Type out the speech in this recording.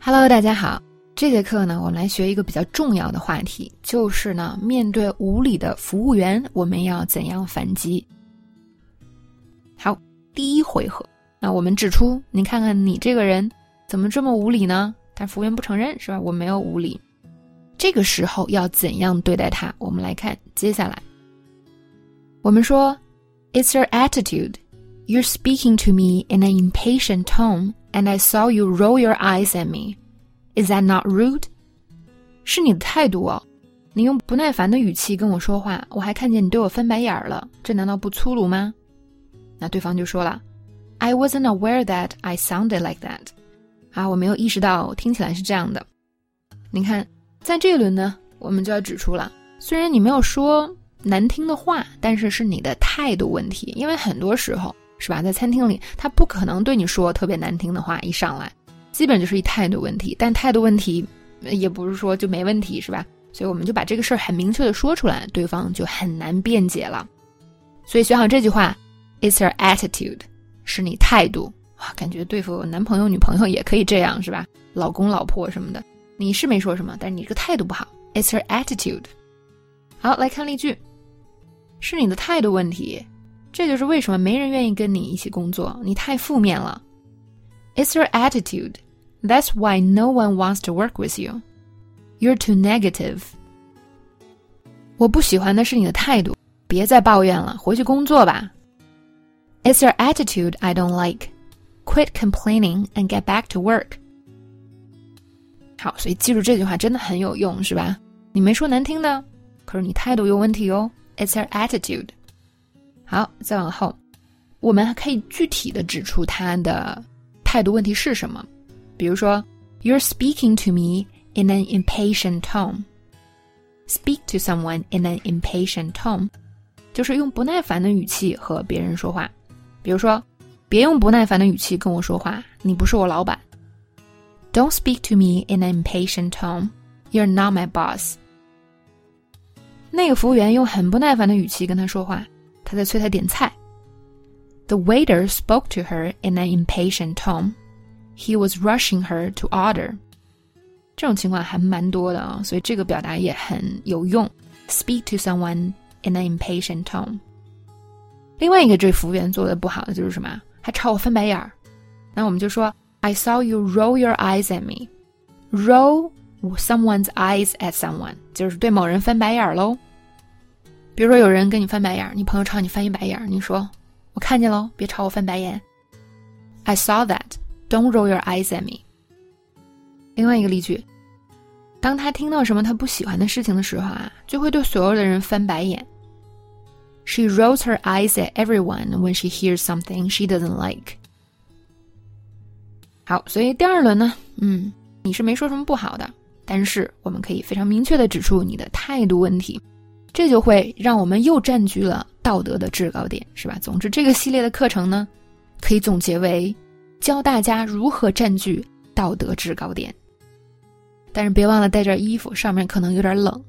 Hello，大家好。这节课呢，我们来学一个比较重要的话题，就是呢，面对无理的服务员，我们要怎样反击？好，第一回合，那我们指出，你看看你这个人怎么这么无理呢？但服务员不承认，是吧？我没有无理。这个时候要怎样对待他？我们来看接下来。我们说，It's your attitude. You're speaking to me in an impatient tone, and I saw you roll your eyes at me. Is that not rude? 是你的态度哦，你用不耐烦的语气跟我说话，我还看见你对我翻白眼了，这难道不粗鲁吗？那对方就说了，I wasn't aware that I sounded like that. 啊，我没有意识到听起来是这样的。你看。在这一轮呢，我们就要指出了，虽然你没有说难听的话，但是是你的态度问题。因为很多时候，是吧，在餐厅里，他不可能对你说特别难听的话，一上来，基本就是一态度问题。但态度问题，也不是说就没问题，是吧？所以我们就把这个事儿很明确的说出来，对方就很难辩解了。所以学好这句话，It's your attitude，是你态度啊，感觉对付男朋友、女朋友也可以这样，是吧？老公、老婆什么的。你是没说什么，但是你这个态度不好。It's her attitude。好，来看例句，是你的态度问题。这就是为什么没人愿意跟你一起工作，你太负面了。It's your attitude. That's why no one wants to work with you. You're too negative. 我不喜欢的是你的态度，别再抱怨了，回去工作吧。It's your attitude I don't like. Quit complaining and get back to work. 好，所以记住这句话真的很有用，是吧？你没说难听的，可是你态度有问题哦。It's her attitude。 好，再往后，我们还可以具体的指出他的态度问题是什么。比如说，You're speaking to me in an impatient tone. Speak to someone in an impatient tone，就是用不耐烦的语气和别人说话。比如说，别用不耐烦的语气跟我说话，你不是我老板。Don't speak to me in an impatient tone. You're not my boss. 那个服务员用很不耐烦的语气跟他说话，他在催他点菜。The waiter spoke to her in an impatient tone. He was rushing her to order. 这种情况还蛮多的啊，所以这个表达也很有用。Speak to someone in an impatient tone. 另外一个这服务员做的不好的就是什么？还朝我翻白眼儿。那我们就说。I saw you roll your eyes at me. Roll someone's eyes at someone 就是对某人翻白眼喽。 比如说有人跟你翻白眼，你朋友朝你翻一白眼，你说我看见喽，别朝我翻白眼。I saw that. Don't roll your eyes at me. 另外一个例句，当他听到什么他不喜欢的事情的时候啊，就会对所有的人翻白眼。She rolls her eyes at everyone when she hears something she doesn't like. 好，所以第二轮呢，嗯，你是没说什么不好的，但是我们可以非常明确的指出你的态度问题，这就会让我们又占据了道德的制高点，是吧？总之，这个系列的课程呢，可以总结为教大家如何占据道德制高点。但是别忘了带件衣服，上面可能有点冷。